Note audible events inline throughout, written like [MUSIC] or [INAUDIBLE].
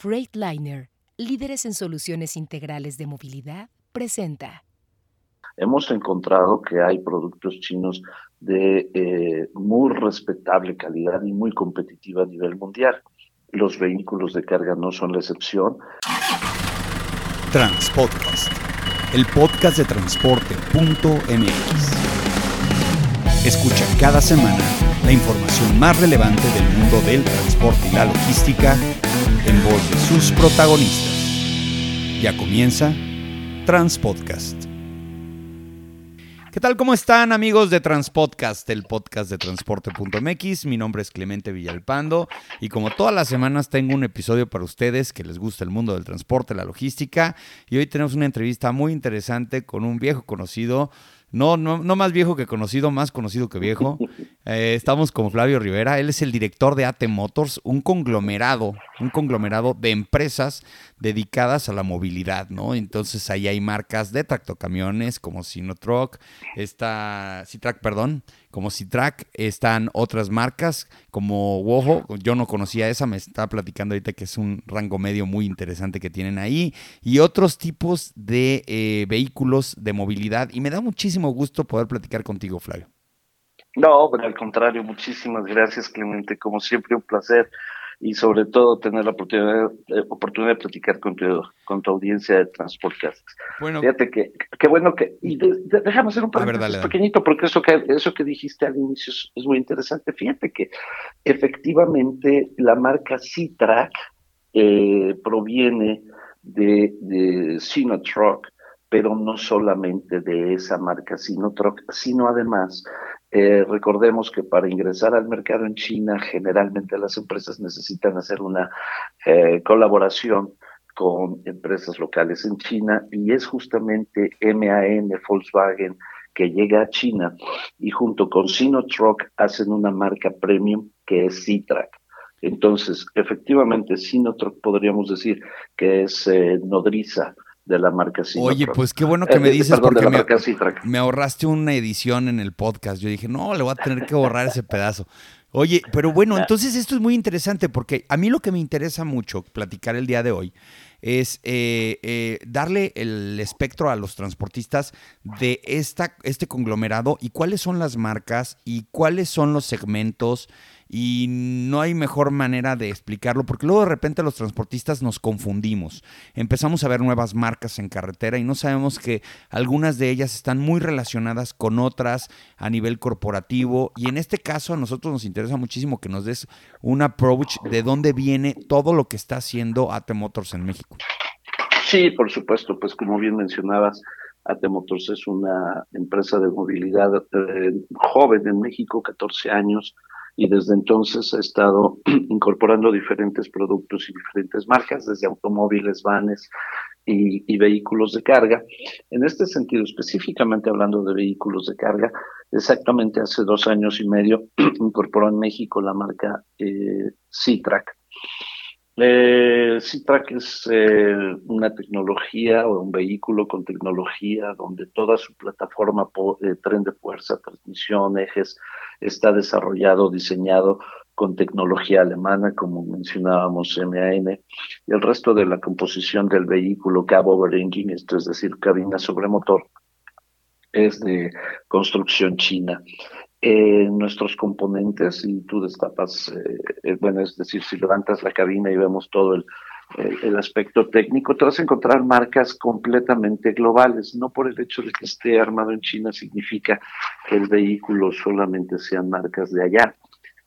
Freightliner, líderes en soluciones integrales de movilidad, presenta. Hemos encontrado que hay productos chinos de eh, muy respetable calidad y muy competitiva a nivel mundial. Los vehículos de carga no son la excepción. Transpodcast, el podcast de transporte.mx. Escucha cada semana la información más relevante del mundo del transporte y la logística en voz de sus protagonistas. Ya comienza Transpodcast. ¿Qué tal? ¿Cómo están amigos de Transpodcast, el podcast de transporte.mx? Mi nombre es Clemente Villalpando y como todas las semanas tengo un episodio para ustedes que les gusta el mundo del transporte, la logística y hoy tenemos una entrevista muy interesante con un viejo conocido no, no, no más viejo que conocido, más conocido que viejo. Eh, estamos con Flavio Rivera. Él es el director de AT Motors, un conglomerado, un conglomerado de empresas dedicadas a la movilidad, ¿no? Entonces ahí hay marcas de tractocamiones como Sinotroc, está, Citrac, perdón, como Citrac, están otras marcas como Wojo, yo no conocía esa, me estaba platicando ahorita que es un rango medio muy interesante que tienen ahí, y otros tipos de eh, vehículos de movilidad, y me da muchísimo gusto poder platicar contigo, Flavio. No, pero al contrario, muchísimas gracias, Clemente, como siempre un placer. Y sobre todo tener la oportunidad, eh, oportunidad de platicar con tu, con tu audiencia de Transportcast. Bueno, fíjate que qué bueno que y déjame hacer un paréntesis pequeñito porque eso que eso que dijiste al inicio es, muy interesante. Fíjate que efectivamente la marca Citrac eh, proviene de, de pero no solamente de esa marca Sinotroc, sino además eh, recordemos que para ingresar al mercado en China, generalmente las empresas necesitan hacer una eh, colaboración con empresas locales en China y es justamente MAN, Volkswagen, que llega a China y junto con Sinotruk hacen una marca premium que es Citrac. Entonces, efectivamente, Sinotruk podríamos decir que es eh, nodriza de la marca Sinotruk. Oye, pues qué bueno que me eh, dices porque me, me, ahorraste una edición en el podcast. Yo dije, no, le voy a tener que borrar ese pedazo. Oye, pero bueno, entonces esto es muy interesante porque a mí lo que me interesa mucho platicar el día de hoy es eh, eh, darle el espectro a los transportistas de esta, este conglomerado y cuáles son las marcas y cuáles son los segmentos y no hay mejor manera de explicarlo porque luego de repente los transportistas nos confundimos. Empezamos a ver nuevas marcas en carretera y no sabemos que algunas de ellas están muy relacionadas con otras a nivel corporativo y en este caso a nosotros nos interesa muchísimo que nos des un approach de dónde viene todo lo que está haciendo AT Motors en México. Sí, por supuesto, pues como bien mencionabas, AT Motors es una empresa de movilidad eh, joven en México, 14 años, y desde entonces ha estado [CLEARS THROAT] incorporando diferentes productos y diferentes marcas, desde automóviles, vanes y, vehículos de carga. En este sentido, específicamente hablando de vehículos de carga, exactamente hace dos años y medio [CLEARS THROAT] incorporó en México la marca eh. Eh, Citrac es eh, una tecnología o un vehículo con tecnología donde toda su plataforma, eh, tren de fuerza, transmisión, ejes, está desarrollado, diseñado con tecnología alemana, como mencionábamos, MAN, y el resto de la composición del vehículo, cab over engine, esto es decir, cabina sobre motor, es de construcción china eh, nuestros componentes y tú destapas, eh, eh, bueno, es decir, si levantas la cabina y vemos todo el, el, aspecto técnico, te vas a encontrar marcas completamente globales. No por el hecho de que esté armado en China significa que el vehículo solamente sean marcas de allá.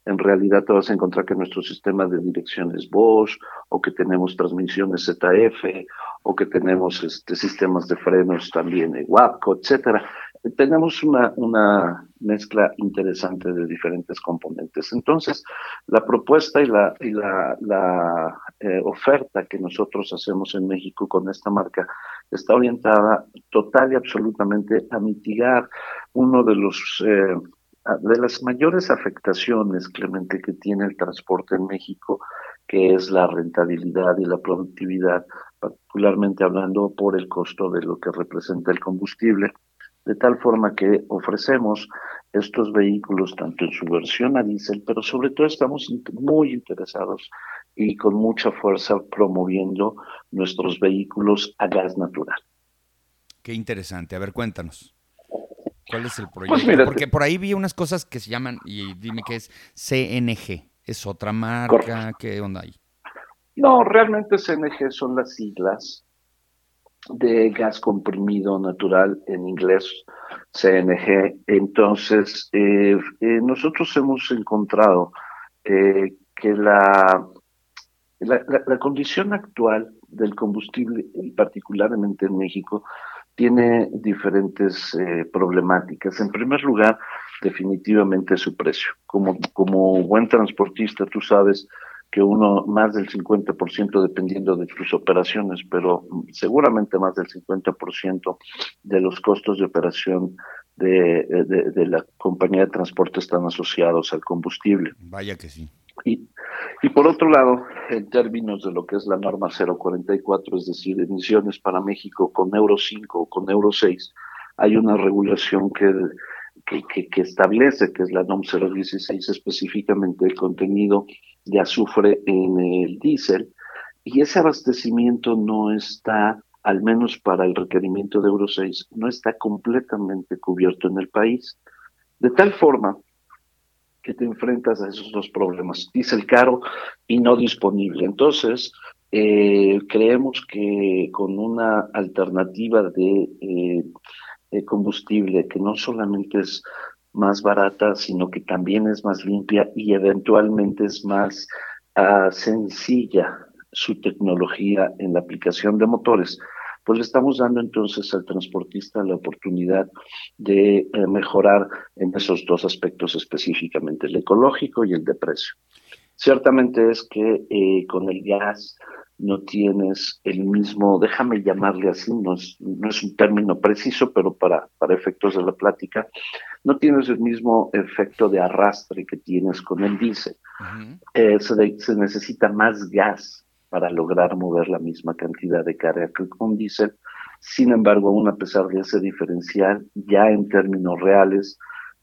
En realidad te vas a encontrar que nuestro sistema de dirección es Bosch, o que tenemos transmisiones ZF, o que tenemos este, sistemas de frenos también, WAPCO, etcétera tenemos una, una mezcla interesante de diferentes componentes. Entonces, la propuesta y la, y la, la eh, oferta que nosotros hacemos en México con esta marca está orientada total y absolutamente a mitigar uno de los eh, de las mayores afectaciones, Clemente, que tiene el transporte en México, que es la rentabilidad y la productividad, particularmente hablando por el costo de lo que representa el combustible de tal forma que ofrecemos estos vehículos tanto en su versión a diésel, pero sobre todo estamos muy interesados y con mucha fuerza promoviendo nuestros vehículos a gas natural. Qué interesante. A ver, cuéntanos. ¿Cuál es el pues proyecto? Porque por ahí vi unas cosas que se llaman, y dime qué es CNG. ¿Es otra marca? ¿Qué onda hay? No, realmente CNG son las siglas de gas comprimido natural en inglés, CNG. Entonces, eh, eh, nosotros hemos encontrado eh, que la, la, condición actual del combustible, y particularmente en México, tiene diferentes problemáticas. En primer lugar, definitivamente su precio. Como, como buen transportista, tú sabes que uno más del 50% dependiendo de tus operaciones, pero seguramente más del 50% de los costos de operación de, de, la compañía de transporte están asociados al combustible. Vaya que sí. Y, y por otro lado, en términos de lo que es la norma 044, es decir, emisiones para México con Euro 5 o con Euro 6, hay una regulación que que, establece, que es la NOM 016, específicamente el contenido de azufre en el diésel, y ese abastecimiento no está, al menos para el requerimiento de Euro 6, no está completamente cubierto en el país. De tal forma que te enfrentas a esos dos problemas, diésel caro y no disponible. Entonces, eh, creemos que con una alternativa de eh, combustible que no solamente es más barata, sino que también es más limpia y eventualmente es más ah, sencilla su tecnología en la aplicación de motores, pues le estamos dando entonces al transportista la oportunidad de eh, mejorar en esos dos aspectos específicamente, el ecológico y el de precio. Ciertamente es que eh, con el gas no tienes el mismo, déjame llamarle así, no es, no es un término preciso, pero para, para efectos de la plática, no tienes el mismo efecto de arrastre que tienes con el diésel. Eh, se, se, necesita más gas para lograr mover la misma cantidad de carga que con diésel. Sin embargo, aún a pesar de ese diferencial, ya en términos reales,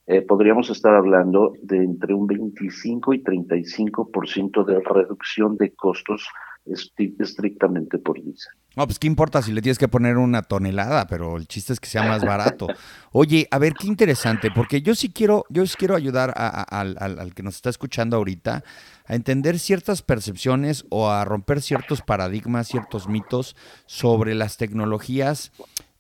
eh, podríamos estar hablando de entre un 25 y 35% de reducción de costos estrictamente por diésel. No, pues qué importa si le tienes que poner una tonelada, pero el chiste es que sea más barato. Oye, a ver, qué interesante, porque yo sí quiero, yo sí quiero ayudar al, que nos está escuchando ahorita a entender ciertas percepciones o a romper ciertos paradigmas, ciertos mitos sobre las tecnologías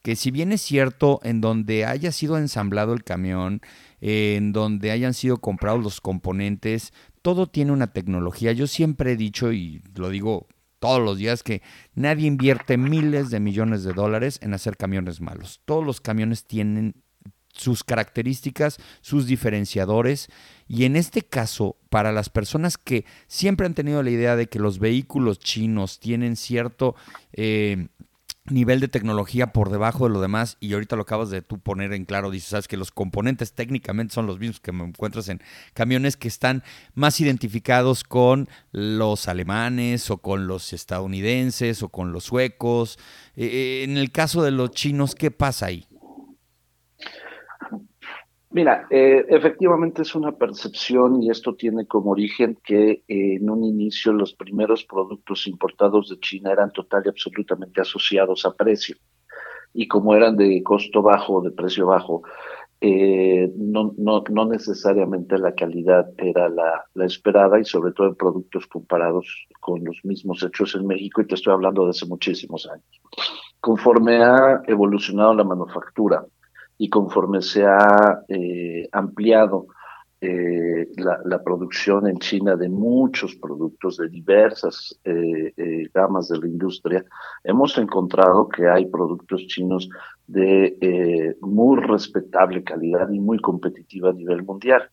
que si bien es cierto, en donde haya sido ensamblado el camión, en donde hayan sido comprados los componentes, todo tiene una tecnología. Yo siempre he dicho, y lo digo todos los días, que nadie invierte miles de millones de dólares en hacer camiones malos. Todos los camiones tienen sus características, sus diferenciadores. Y en este caso, para las personas que siempre han tenido la idea de que los vehículos chinos tienen cierto... Eh, nivel de tecnología por debajo de lo demás y ahorita lo acabas de tú poner en claro, dices, sabes que los componentes técnicamente son los mismos que me encuentras en camiones que están más identificados con los alemanes o con los estadounidenses o con los suecos. Eh, eh, en el caso de los chinos, ¿qué pasa ahí? Mira, eh, efectivamente es una percepción y esto tiene como origen que eh, en un inicio los primeros productos importados de China eran total y absolutamente asociados a precio. Y como eran de costo bajo, de precio bajo, eh, no, no, no necesariamente la calidad era la, la esperada y sobre todo en productos comparados con los mismos hechos en México y te estoy hablando de hace muchísimos años. Conforme ha evolucionado la manufactura, y conforme se ha eh, ampliado eh, la, producción en China de muchos productos de diversas eh, gamas de la industria, hemos encontrado que hay productos chinos de muy respetable calidad y muy competitiva a nivel mundial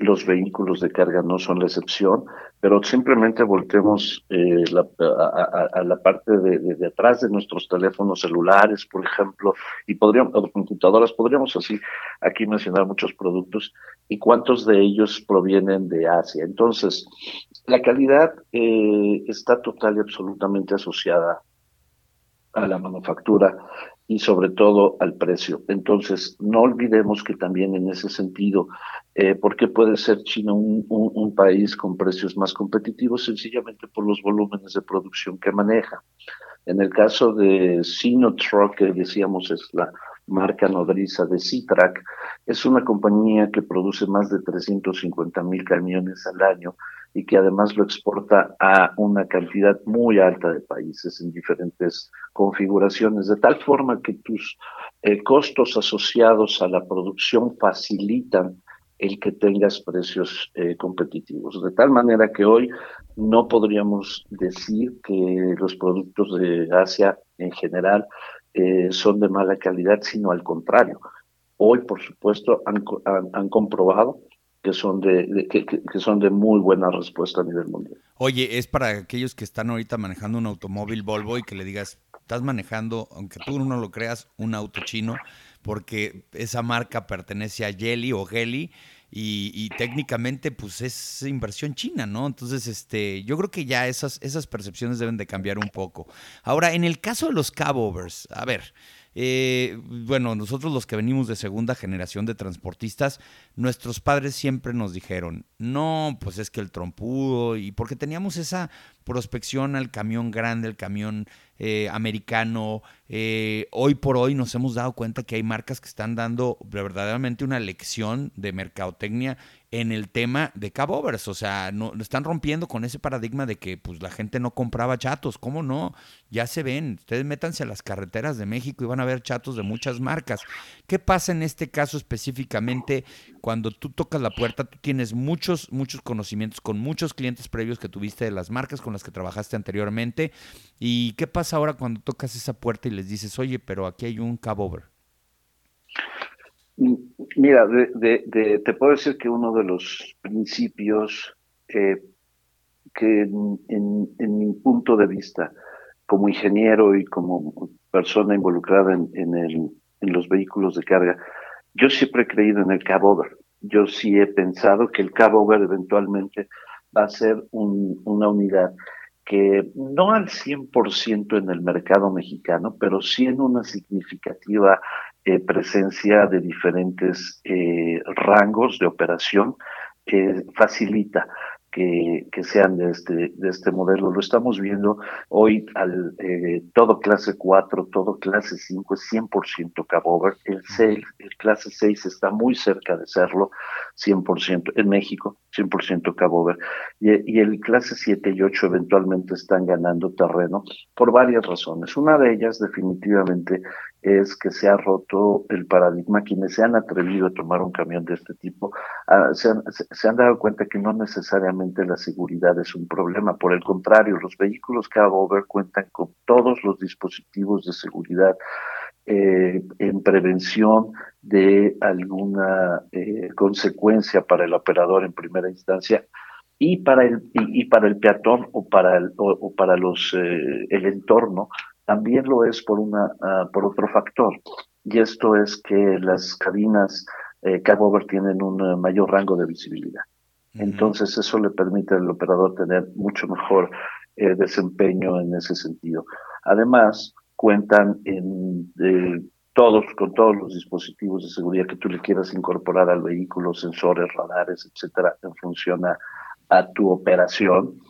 los vehículos de carga no son la excepción, pero simplemente voltemos eh, a, la parte de, atrás de nuestros teléfonos celulares, por ejemplo, y podríamos, o computadoras, podríamos así aquí mencionar muchos productos y cuántos de ellos provienen de Asia. Entonces, la calidad eh, está total y absolutamente asociada a la manufactura y sobre todo al precio. Entonces, no olvidemos que también en ese sentido, eh, ¿por qué puede ser China un, país con precios más competitivos? Sencillamente por los volúmenes de producción que maneja. En el caso de Sinotruk, que decíamos es la marca nodriza de Citrac, es una compañía que produce más de 350 mil camiones al año y que además lo exporta a una cantidad muy alta de países en diferentes configuraciones, de tal forma que tus eh, costos asociados a la producción facilitan el que tengas precios eh, competitivos. De tal manera que hoy no podríamos decir que los productos de Asia en general eh, son de mala calidad, sino al contrario. Hoy, por supuesto, han, han comprobado que son de, que, son de muy buena respuesta a nivel mundial. Oye, es para aquellos que están ahorita manejando un automóvil Volvo y que le digas, estás manejando, aunque tú no lo creas, un auto chino, porque esa marca pertenece a Jelly o Geli y, técnicamente pues es inversión china, ¿no? Entonces, este, yo creo que ya esas, esas percepciones deben de cambiar un poco. Ahora, en el caso de los cabovers, a ver, eh, bueno, nosotros los que venimos de segunda generación de transportistas, nuestros padres siempre nos dijeron, no, pues es que el trompudo, y porque teníamos esa prospección al camión grande, el camión eh, americano. Eh, hoy por hoy nos hemos dado cuenta que hay marcas que están dando verdaderamente una lección de mercadotecnia en el tema de cabovers, o sea, no están rompiendo con ese paradigma de que pues la gente no compraba chatos, ¿cómo no? Ya se ven, ustedes métanse a las carreteras de México y van a ver chatos de muchas marcas. ¿Qué pasa en este caso específicamente cuando tú tocas la puerta, tú tienes muchos muchos conocimientos con muchos clientes previos que tuviste de las marcas con las que trabajaste anteriormente y qué pasa ahora cuando tocas esa puerta y les dices, "Oye, pero aquí hay un cabover"? Mira, de, te puedo decir que uno de los principios eh, que en, mi punto de vista, como ingeniero y como persona involucrada en, los vehículos de carga, yo siempre he creído en el cabover. Yo sí he pensado que el cabover eventualmente va a ser una unidad que no al 100% en el mercado mexicano, pero sí en una significativa eh, presencia de diferentes eh, rangos de operación que facilita que, que, sean de este, de este modelo. Lo estamos viendo hoy al eh, todo clase 4, todo clase 5 es 100% cabover. El 6, el clase 6 está muy cerca de serlo, 100% en México, 100% cabover. Y, y el clase 7 y 8 eventualmente están ganando terreno por varias razones. Una de ellas definitivamente es que se ha roto el paradigma. Quienes se han atrevido a tomar un camión de este tipo ah, se, han, dado cuenta que no necesariamente la seguridad es un problema. Por el contrario, los vehículos Cabover cuentan con todos los dispositivos de seguridad eh, en prevención de alguna eh, consecuencia para el operador en primera instancia y para el y, para el peatón o para el, o, para los eh, el entorno también lo es por, una, ah, por otro factor, y esto es que las cabinas eh, tienen un eh, mayor rango de visibilidad. Entonces eso le permite al operador tener mucho mejor eh, desempeño en ese sentido. Además, cuentan en, todos con todos los dispositivos de seguridad que tú le quieras incorporar al vehículo, sensores, radares, etcétera, en función a tu operación.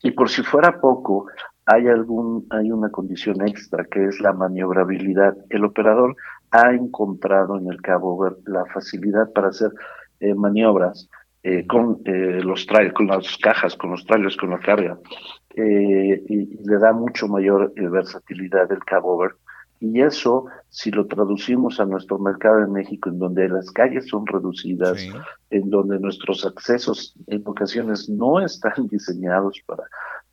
Y por si fuera poco, hay algún hay una condición extra que es la maniobrabilidad. El operador ha encontrado en el Cabo Ver la facilidad para hacer eh, maniobras eh, con eh, los trailers, con las cajas, con los trailers, con la carga, y, le da mucho mayor versatilidad el Cabo Ver. Y eso, si lo traducimos a nuestro mercado en México, en donde las calles son reducidas, en donde nuestros accesos en ocasiones no están [LAUGHS] diseñados para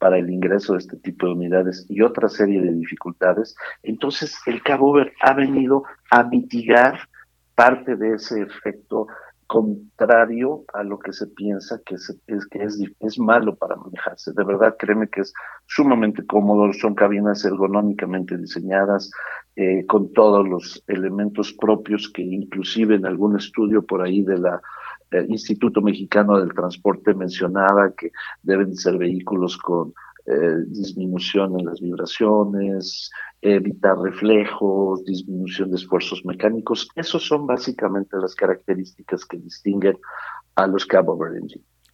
para el ingreso de este tipo de unidades y otra serie de dificultades, entonces el Cabo ha venido a mitigar parte de ese efecto contrario a lo que se piensa que es, que es malo para manejarse. De verdad, créeme que es sumamente cómodo, son cabinas ergonómicamente diseñadas, eh, con todos los elementos propios que inclusive en algún estudio por ahí de la el Instituto Mexicano del Transporte mencionaba que deben ser vehículos con eh, disminución en las vibraciones, evitar reflejos, disminución de esfuerzos mecánicos. Esos son básicamente las características que distinguen a los Cabo Verde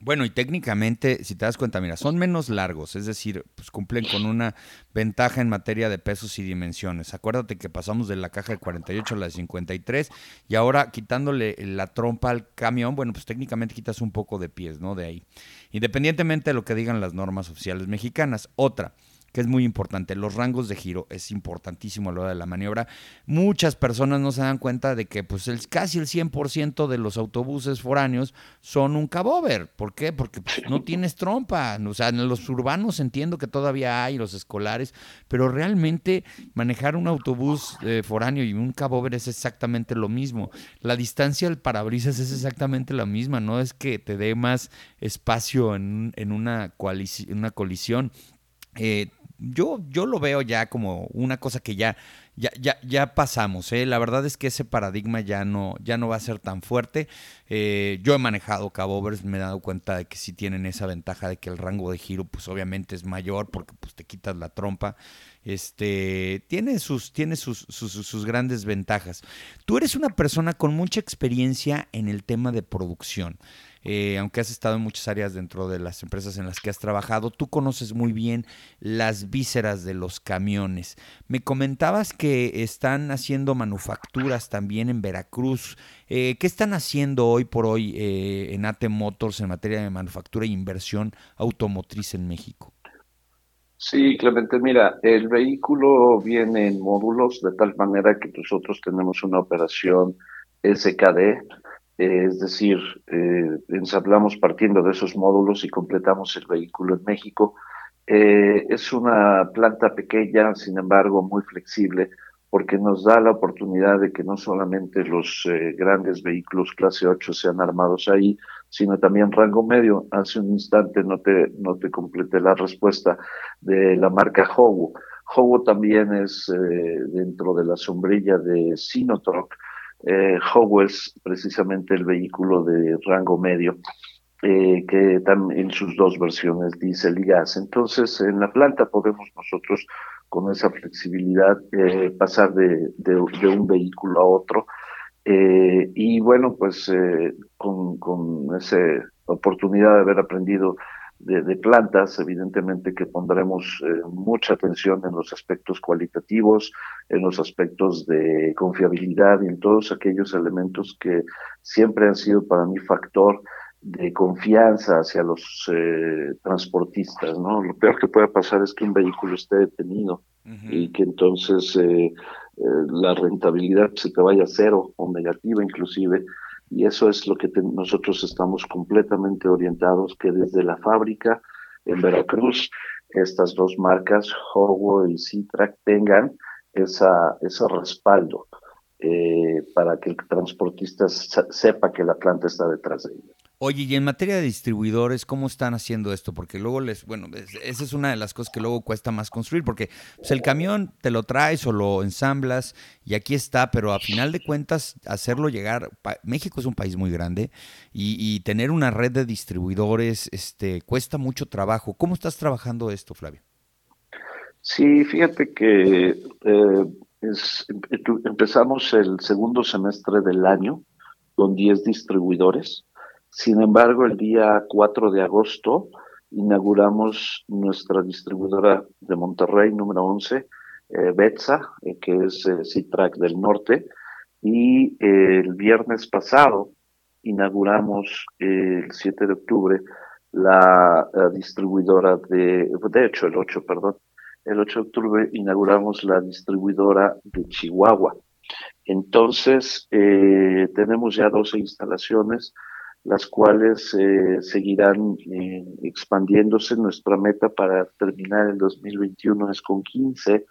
bueno, y técnicamente, si te das cuenta, mira, son menos largos, es decir, pues cumplen con una ventaja en materia de pesos y dimensiones. Acuérdate que pasamos de la caja de 48 a la de 53 y ahora quitándole la trompa al camión, bueno, pues técnicamente quitas un poco de pies, ¿no? De ahí. Independientemente de lo que digan las normas oficiales mexicanas. Otra, que es muy importante. Los rangos de giro es importantísimo a la hora de la maniobra. Muchas personas no se dan cuenta de que pues el, casi el 100% de los autobuses foráneos son un cabover. ¿Por qué? Porque pues, no [LAUGHS] tienes trompa. O sea, en los urbanos entiendo que todavía hay, los escolares, pero realmente manejar un autobús eh, foráneo y un cabover es exactamente lo mismo. La distancia del parabrisas es exactamente la misma, no es que te dé más espacio en, en una, una colisión. Eh, yo, yo lo veo ya como una cosa que ya, ya, ya, ya pasamos. ¿eh? La verdad es que ese paradigma ya no, ya no va a ser tan fuerte. Eh, yo he manejado cabovers, me he dado cuenta de que sí tienen esa ventaja de que el rango de giro, pues obviamente es mayor porque pues, te quitas la trompa. Este, tiene sus, tiene sus, sus, sus grandes ventajas. Tú eres una persona con mucha experiencia en el tema de producción. Eh, aunque has estado en muchas áreas dentro de las empresas en las que has trabajado, tú conoces muy bien las vísceras de los camiones. Me comentabas que están haciendo manufacturas también en Veracruz. Eh, ¿Qué están haciendo hoy por hoy eh, en AT Motors en materia de manufactura e inversión automotriz en México? Sí, Clemente, mira, el vehículo viene en módulos de tal manera que nosotros tenemos una operación SKD, es decir, eh, ensablamos partiendo de esos módulos y completamos el vehículo en México. Eh, es una planta pequeña, sin embargo, muy flexible, porque nos da la oportunidad de que no solamente los eh, grandes vehículos clase 8 sean armados ahí, sino también rango medio. Hace un instante no te, no te completé la respuesta de la marca Howo. Howo también es dentro de la sombrilla de Sinotroc, eh, es precisamente el vehículo de rango medio, eh, que en sus dos versiones, diésel y gas. Entonces, en la planta podemos nosotros, con esa flexibilidad, eh, pasar de, de, un vehículo a otro. Eh, y bueno, pues con, con esa oportunidad de haber aprendido de, plantas, evidentemente que pondremos eh, mucha atención en los aspectos cualitativos, en los aspectos de confiabilidad y en todos aquellos elementos que siempre han sido para mí factor de confianza hacia los eh, transportistas, ¿no? Lo peor que puede pasar es que un vehículo esté detenido y que entonces eh, la rentabilidad se te vaya a cero o negativa inclusive, y eso es lo que nosotros estamos completamente orientados, que desde la fábrica en Veracruz, estas dos marcas, Howo y Citrac, tengan esa, ese respaldo eh, para que el transportista sepa que la planta está detrás de ella. Oye, y en materia de distribuidores, ¿cómo están haciendo esto? Porque luego les, bueno, esa es una de las cosas que luego cuesta más construir, porque pues, el camión te lo traes o lo ensamblas y aquí está, pero a final de cuentas hacerlo llegar, México es un país muy grande y, tener una red de distribuidores este, cuesta mucho trabajo. ¿Cómo estás trabajando esto, Flavio? Sí, fíjate que eh, empezamos el segundo semestre del año con 10 distribuidores sin embargo, el día 4 de agosto inauguramos nuestra distribuidora de Monterrey, número 11, eh, Betsa, eh, que es eh, Citrac del Norte, y eh, el viernes pasado inauguramos el 7 de octubre la, distribuidora de, de hecho el 8, perdón, el 8 de octubre inauguramos la distribuidora de Chihuahua. Entonces, tenemos ya 12 instalaciones, las cuales eh, seguirán eh, expandiéndose. Nuestra meta para terminar el 2021 es con 15,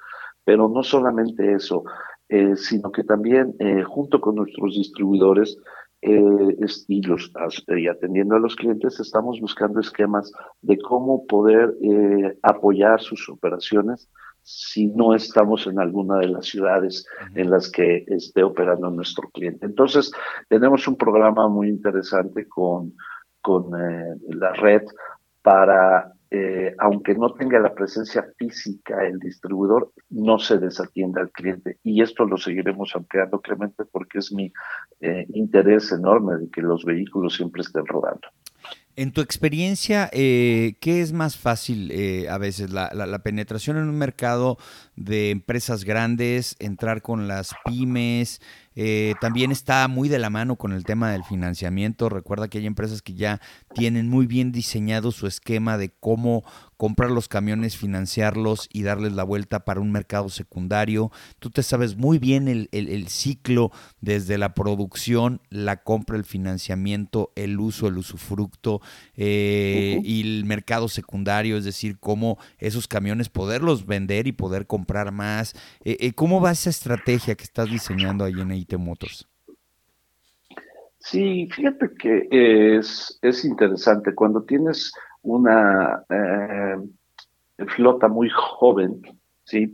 pero no solamente eso, eh, sino que también junto con nuestros distribuidores y, los, y atendiendo a los clientes, estamos buscando esquemas de cómo poder apoyar sus operaciones si no estamos en alguna de las ciudades en las que esté operando nuestro cliente. Entonces, tenemos un programa muy interesante con, con eh, la red para eh, aunque no tenga la presencia física el distribuidor, no se desatienda al cliente. Y esto lo seguiremos ampliando, Clemente, porque es mi eh, interés enorme de que los vehículos siempre estén rodando. En tu experiencia, eh, ¿qué es más fácil eh, a veces? La, penetración en un mercado de empresas grandes, entrar con las pymes, eh, también está muy de la mano con el tema del financiamiento. Recuerda que hay empresas que ya tienen muy bien diseñado su esquema de cómo comprar los camiones, financiarlos y darles la vuelta para un mercado secundario. Tú te sabes muy bien el, ciclo desde la producción, la compra, el financiamiento, el uso, el usufructo eh, y el mercado secundario, es decir, cómo esos camiones poderlos vender y poder comprar más. Eh, ¿Cómo va esa estrategia que estás diseñando ahí en IT Motors? Sí, fíjate que es, es interesante. Cuando tienes una eh, flota muy joven, ¿sí?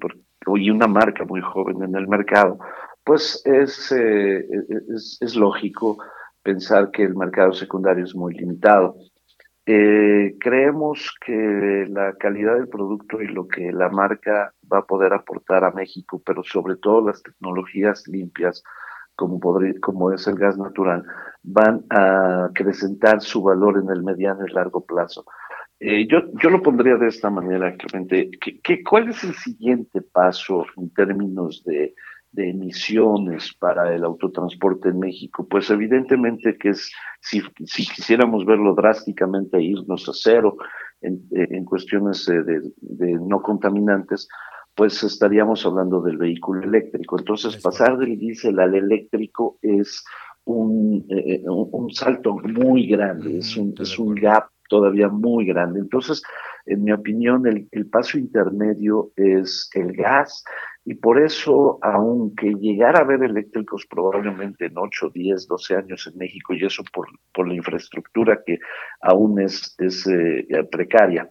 y una marca muy joven en el mercado, pues es, eh, es, es, lógico pensar que el mercado secundario es muy limitado. Eh, creemos que la calidad del producto y lo que la marca va a poder aportar a México, pero sobre todo las tecnologías limpias, como, como es el gas natural, van a acrecentar su valor en el mediano y largo plazo. Eh, yo, yo lo pondría de esta manera, Clemente. ¿Qué, cuál es el siguiente paso en términos de, de emisiones para el autotransporte en México? Pues evidentemente que es, si, si quisiéramos verlo drásticamente, irnos a cero en, en cuestiones de, de, no contaminantes, pues estaríamos hablando del vehículo eléctrico. Entonces, pasar del diésel al eléctrico es un, eh, eh, un, salto muy grande, es un, es un gap todavía muy grande. Entonces, en mi opinión, el, el, paso intermedio es el gas y por eso, aunque llegara a haber eléctricos probablemente en 8, 10, 12 años en México, y eso por, por la infraestructura que aún es, es eh, precaria,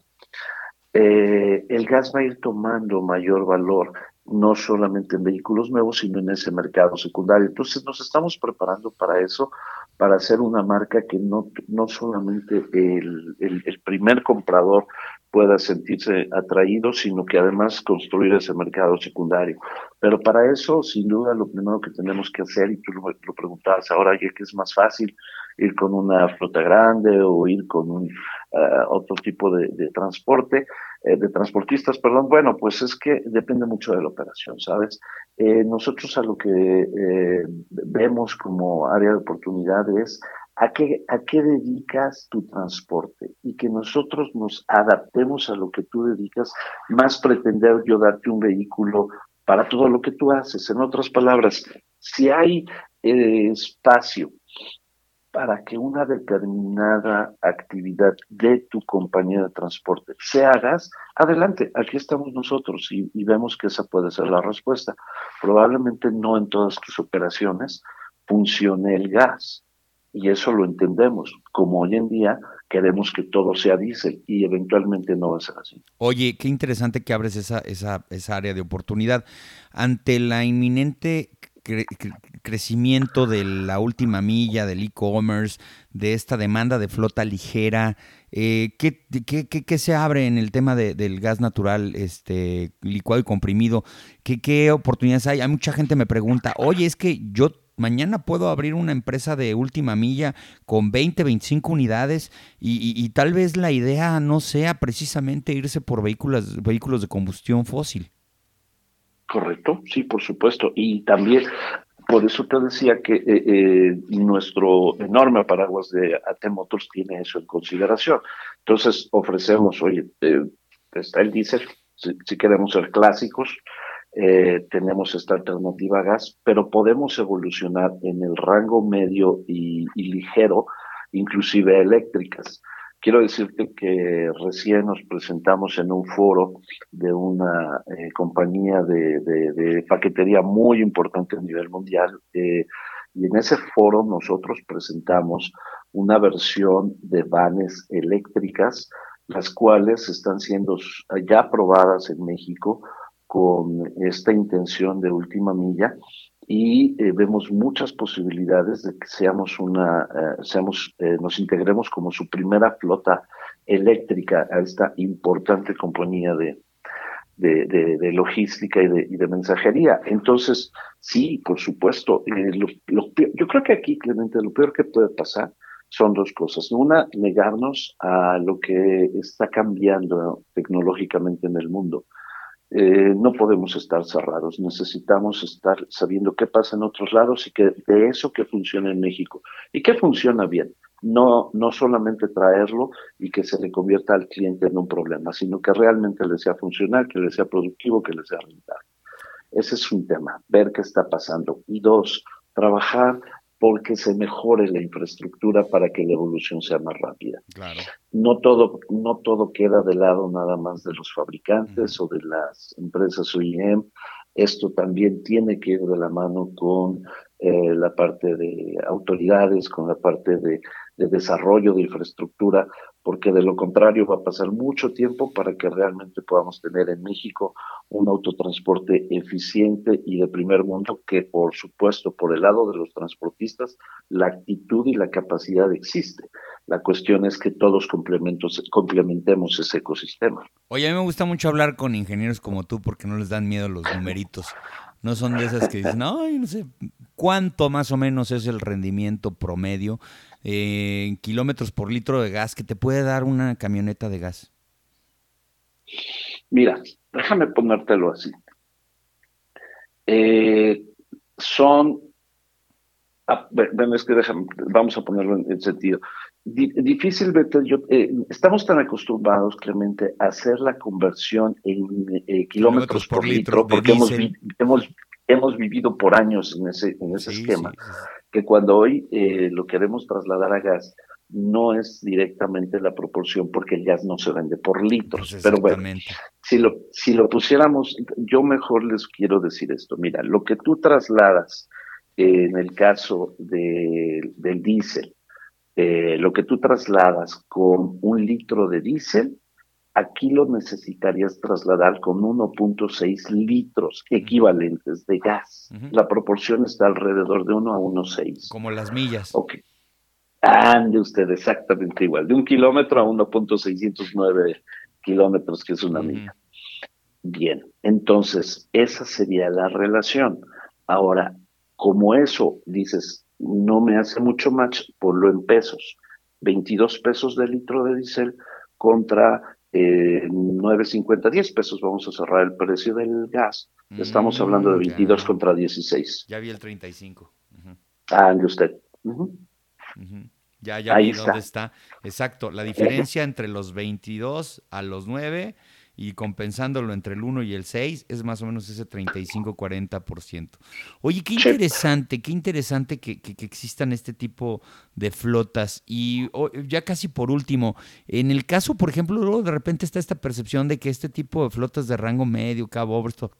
eh, el gas va a ir tomando mayor valor, no solamente en vehículos nuevos, sino en ese mercado secundario. Entonces nos estamos preparando para eso, para hacer una marca que no, no solamente el, el, primer comprador pueda sentirse atraído, sino que además construir ese mercado secundario. Pero para eso, sin duda, lo primero que tenemos que hacer, y tú lo, lo preguntabas ahora, ya que es más fácil ir con una flota grande o ir con un, eh, otro tipo de, transporte, eh, de transportistas, perdón, bueno, pues es que depende mucho de la operación, ¿sabes? Eh, nosotros a lo que vemos como área de oportunidad es a qué, a qué dedicas tu transporte y que nosotros nos adaptemos a lo que tú dedicas, más pretender yo darte un vehículo para todo lo que tú haces. En otras palabras, si hay espacio para que una determinada actividad de tu compañía de transporte se hagas, adelante, aquí estamos nosotros y, vemos que esa puede ser la respuesta. Probablemente no en todas tus operaciones funcione el gas y eso lo entendemos, como hoy en día queremos que todo sea diésel y eventualmente no va a ser así. Oye, qué interesante que abres esa, esa, esa área de oportunidad. Ante la inminente crecimiento de la última milla, del e-commerce, de esta demanda de flota ligera. Eh, ¿qué, qué, se abre en el tema del gas natural este, licuado y comprimido? ¿Qué, ¿Qué oportunidades hay? Hay mucha gente me pregunta, oye, es que yo mañana puedo abrir una empresa de última milla con 20, 25 unidades y, y, tal vez la idea no sea precisamente irse por vehículos, vehículos de combustión fósil. Correcto, sí, por supuesto. Y también, por eso te decía que eh, eh, nuestro enorme paraguas de AT Motors tiene eso en consideración. Entonces, ofrecemos, oye, eh, está el diésel, si, queremos ser clásicos, tenemos esta alternativa a gas, pero podemos evolucionar en el rango medio y ligero, inclusive eléctricas. Quiero decirte que recién nos presentamos en un foro de una eh, compañía de, paquetería muy importante a nivel mundial eh, y en ese foro nosotros presentamos una versión de vanes eléctricas, las cuales están siendo ya aprobadas en México con esta intención de última milla y eh, vemos muchas posibilidades de que seamos una, eh, seamos, eh, nos integremos como su primera flota eléctrica a esta importante compañía de, de, logística y de, de, mensajería. Entonces, sí, por supuesto, eh, yo creo que aquí, Clemente, lo peor que puede pasar son dos cosas. Una, negarnos a lo que está cambiando tecnológicamente en el mundo. Eh, no podemos estar cerrados, necesitamos estar sabiendo qué pasa en otros lados y que de eso que funciona en México y que funciona bien no, no solamente traerlo y que se le convierta al cliente en un problema, sino que realmente le sea funcional, que le sea productivo, que le sea rentable. Ese es un tema, ver qué está pasando. Y dos, trabajar porque se mejore la infraestructura para que la evolución sea más rápida. No todo, no todo queda de lado nada más de los fabricantes o de las empresas OEM. Esto también tiene que ir de la mano con eh, la parte de autoridades, con la parte de de desarrollo de infraestructura, porque de lo contrario va a pasar mucho tiempo para que realmente podamos tener en México un autotransporte eficiente y de primer mundo, que por supuesto por el lado de los transportistas la actitud y la capacidad existe. La cuestión es que todos complementemos ese ecosistema. Oye, a mí me gusta mucho hablar con ingenieros como tú porque no les dan miedo los numeritos. No son de esas que dicen, ay, no sé, ¿cuánto más o menos es el rendimiento promedio en kilómetros por litro de gas que te puede dar una camioneta de gas? Mira, déjame ponértelo así. Eh, son, ah, bueno, es que déjame, vamos a ponerlo en, sentido. difícilmente, yo, eh, estamos tan acostumbrados, Clemente, a hacer la conversión en eh, kilómetros, por, litro, porque hemos, hemos, hemos, vivido por años en ese, en ese esquema que cuando hoy eh, lo queremos trasladar a gas, no es directamente la proporción porque el gas no se vende por litros. Pues Pero bueno, si lo, si lo pusiéramos, yo mejor les quiero decir esto. Mira, lo que tú trasladas en el caso de, del diésel, eh, lo que tú trasladas con un litro de diésel, Aquí lo necesitarías trasladar con 1.6 litros equivalentes de gas. La proporción está alrededor de 1 a 1.6. Como las millas. Ok. Ande usted exactamente igual, de un kilómetro a 1.609 kilómetros, que es una milla. Bien, entonces esa sería la relación. Ahora, como eso, dices, no me hace mucho match, ponlo en pesos. 22 pesos de litro de diésel contra eh, 9.50, 10 pesos vamos a cerrar el precio del gas. Estamos hablando de 22 mm, contra 16. Ya vi el 35. Ah, ande usted. Ya, ya vi dónde está. Exacto, la diferencia entre los 22 a los 9 y compensándolo entre el 1 y el 6 es más o menos ese 35-40%. Oye, qué interesante, qué interesante que, que, existan este tipo de flotas. Y ya casi por último, en el caso, por ejemplo, luego de repente está esta percepción de que este tipo de flotas de rango medio, cabo, esto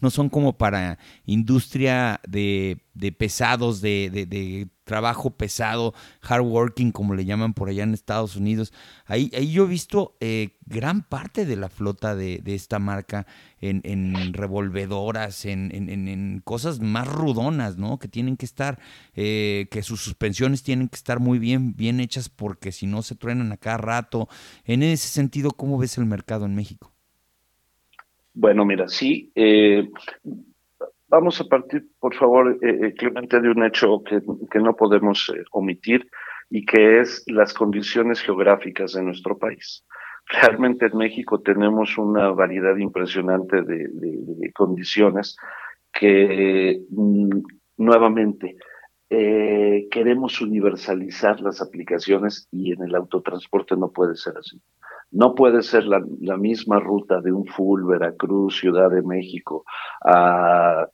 no son como para industria de, pesados, de, trabajo pesado, hard working, como le llaman por allá en Estados Unidos. Ahí, ahí yo he visto eh, gran parte de la flota de, esta marca en, en revolvedoras, en, en, cosas más rudonas, ¿no? Que tienen que estar, eh, que sus suspensiones tienen que estar muy bien, bien hechas porque si no se truenan a cada rato. En ese sentido, ¿cómo ves el mercado en México? Bueno, mira, sí. Eh, vamos a partir, por favor, eh, eh, Clemente, de un hecho que, que no podemos omitir y que es las condiciones geográficas de nuestro país. Realmente en México tenemos una variedad impresionante de, condiciones que mm, nuevamente queremos universalizar las aplicaciones y en el autotransporte no puede ser así. No puede ser la, misma ruta de un full Veracruz, Ciudad de México, a,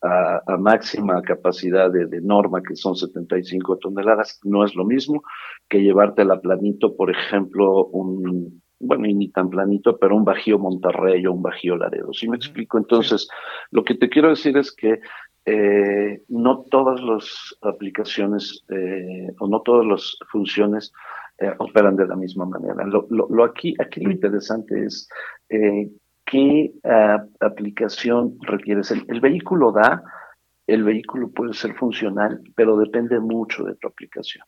máxima capacidad de, norma, que son 75 toneladas. No es lo mismo que llevarte la planito, por ejemplo, un, bueno, y ni tan planito, pero un Bajío Monterrey o un Bajío Laredo. ¿Sí me explico? Entonces, lo que te quiero decir es que eh, no todas las aplicaciones eh, o no todas las funciones eh, operan de la misma manera. Lo, lo, aquí, aquí lo interesante es eh, qué ah, aplicación requieres. El, el, vehículo da, el vehículo puede ser funcional, pero depende mucho de tu aplicación.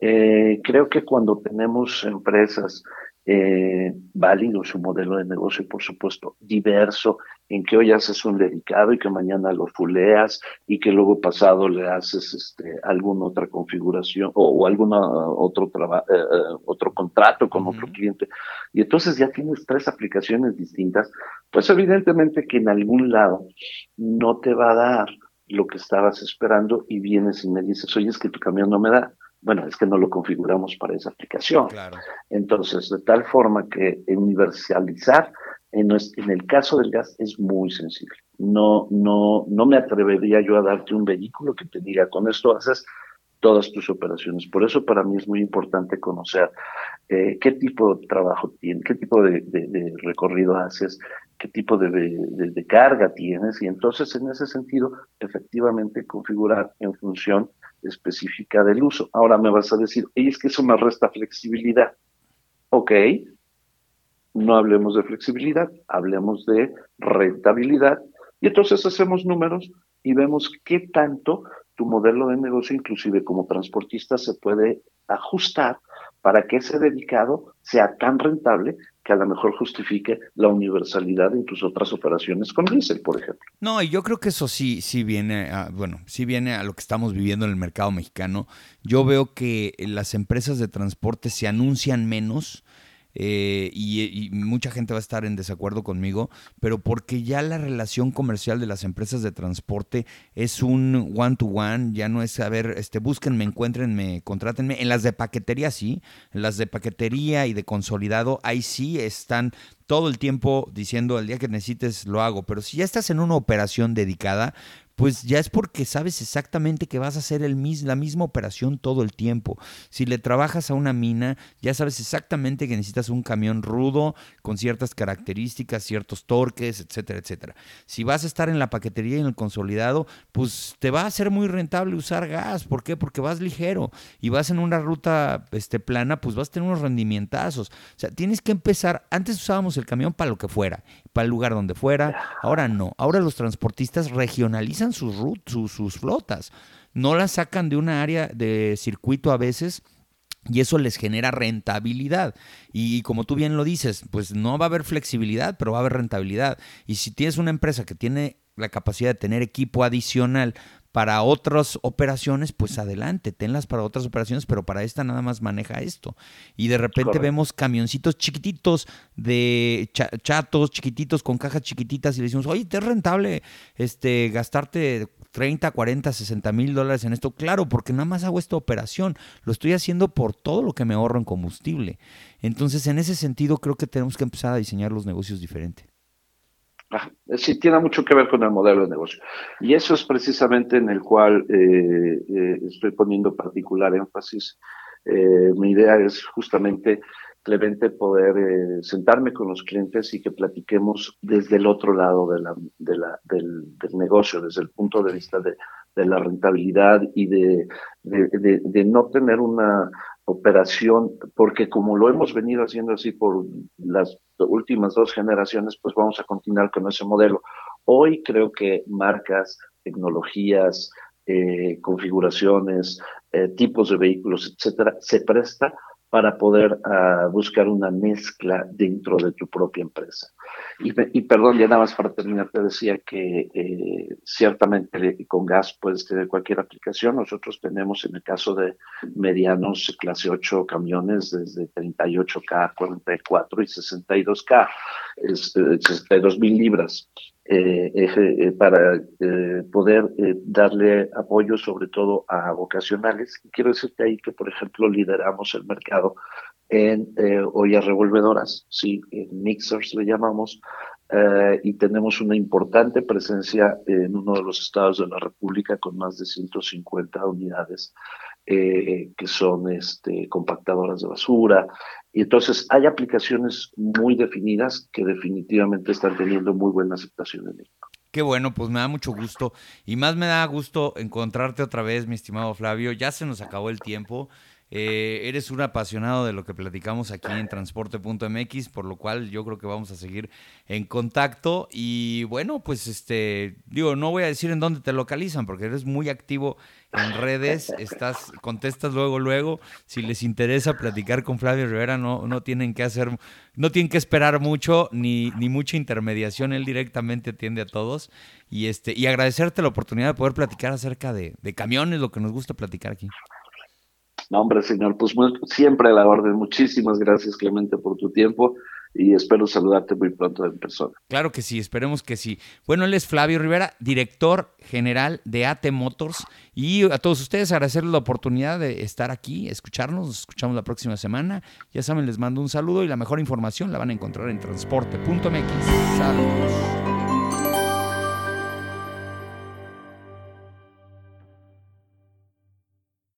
Eh, creo que cuando tenemos empresas eh, válido su modelo de negocio, por supuesto, diverso, en que hoy haces un dedicado y que mañana lo fuleas y que luego pasado le haces este, alguna otra configuración o, algún otro, eh, eh, otro contrato con otro cliente. Y entonces ya tienes tres aplicaciones distintas, pues evidentemente que en algún lado no te va a dar lo que estabas esperando y vienes y me dices, oye, es que tu camión no me da bueno, es que no lo configuramos para esa aplicación. Entonces, de tal forma que universalizar, en, el caso del gas, es muy sensible. No, no, no me atrevería yo a darte un vehículo que te diga, con esto haces todas tus operaciones. Por eso para mí es muy importante conocer eh, qué tipo de trabajo tienes, qué tipo de, recorrido haces, qué tipo de, carga tienes y entonces en ese sentido efectivamente configurar en función específica del uso. Ahora me vas a decir, es que eso me resta flexibilidad. Ok, no hablemos de flexibilidad, hablemos de rentabilidad. Y entonces hacemos números y vemos qué tanto tu modelo de negocio, inclusive como transportista, se puede ajustar para que ese dedicado sea tan rentable que a lo mejor justifique la universalidad en tus otras operaciones con diésel, por ejemplo. No, y yo creo que eso sí, sí viene, a, bueno, sí viene a lo que estamos viviendo en el mercado mexicano. Yo veo que las empresas de transporte se anuncian menos eh, y, mucha gente va a estar en desacuerdo conmigo, pero porque ya la relación comercial de las empresas de transporte es un one-to-one, ya no es, a ver, este, búsquenme, encuéntrenme, contrátenme. En las de paquetería sí, en las de paquetería y de consolidado, ahí sí están todo el tiempo diciendo el día que necesites lo hago, pero si ya estás en una operación dedicada, pues ya es porque sabes exactamente que vas a hacer el la misma operación todo el tiempo. Si le trabajas a una mina, ya sabes exactamente que necesitas un camión rudo, con ciertas características, ciertos torques, etcétera, etcétera. Si vas a estar en la paquetería y en el consolidado, pues te va a ser muy rentable usar gas. ¿Por qué? Porque vas ligero y vas en una ruta este, plana, pues vas a tener unos rendimientazos. O sea, tienes que empezar, antes usábamos el camión para lo que fuera, para el lugar donde fuera, ahora no. Ahora los transportistas regionalizan sus, sus, flotas, no las sacan de una área de circuito a veces y eso les genera rentabilidad. Y como tú bien lo dices, pues no va a haber flexibilidad, pero va a haber rentabilidad. Y si tienes una empresa que tiene la capacidad de tener equipo adicional para otras operaciones, pues adelante, tenlas para otras operaciones, pero para esta nada más maneja esto. Y de repente vemos camioncitos chiquititos de chatos, chiquititos, con cajas chiquititas, y le decimos, oye, ¿te es rentable este, gastarte 30, 40, 60 mil dólares en esto? Claro, porque nada más hago esta operación, lo estoy haciendo por todo lo que me ahorro en combustible. Entonces, en ese sentido, creo que tenemos que empezar a diseñar los negocios diferentes. Sí, tiene mucho que ver con el modelo de negocio. Y eso es precisamente en el cual eh, eh, estoy poniendo particular énfasis. Eh, mi idea es justamente, Clemente, poder sentarme con los clientes y que platiquemos desde el otro lado de la, de la, del, negocio, desde el punto de vista de, la rentabilidad y de, no tener una operación, porque como lo hemos venido haciendo así por las últimas dos generaciones, pues vamos a continuar con ese modelo. Hoy creo que marcas, tecnologías, eh, configuraciones, eh, tipos de vehículos, etcétera, se presta para poder ah, buscar una mezcla dentro de tu propia empresa. Y, y, perdón, ya nada más para terminar, te decía que eh, ciertamente con gas puedes tener cualquier aplicación. Nosotros tenemos en el caso de medianos clase 8 camiones desde 38K, 44 y 62K, es, 62 mil libras. Eh, eh, para eh, poder darle apoyo sobre todo a vocacionales. Quiero decirte ahí que, por ejemplo, lideramos el mercado en ollas revolvedoras, sí, mixers le llamamos, y tenemos una importante presencia en uno de los estados de la República con más de 150 unidades que son este, compactadoras de basura, y entonces hay aplicaciones muy definidas que definitivamente están teniendo muy buena aceptación en México. Qué bueno, pues me da mucho gusto. Y más me da gusto encontrarte otra vez, mi estimado Flavio. Ya se nos acabó el tiempo. Eh, eres un apasionado de lo que platicamos aquí en transporte.mx, por lo cual yo creo que vamos a seguir en contacto. Y bueno, pues este, digo, no voy a decir en dónde te localizan, porque eres muy activo en redes, estás, contestas luego, luego. Si les interesa platicar con Flavio Rivera, no, no tienen que hacer, no tienen que esperar mucho, ni, ni mucha intermediación, él directamente atiende a todos. Y este, y agradecerte la oportunidad de poder platicar acerca de, de camiones, lo que nos gusta platicar aquí. No, hombre, señor, pues siempre a la orden. Muchísimas gracias, Clemente, por tu tiempo y espero saludarte muy pronto en persona. Claro que sí, esperemos que sí. Bueno, él es Flavio Rivera, director general de AT Motors y a todos ustedes agradecerles la oportunidad de estar aquí, escucharnos, nos escuchamos la próxima semana. Ya saben, les mando un saludo y la mejor información la van a encontrar en transporte.mx. Saludos.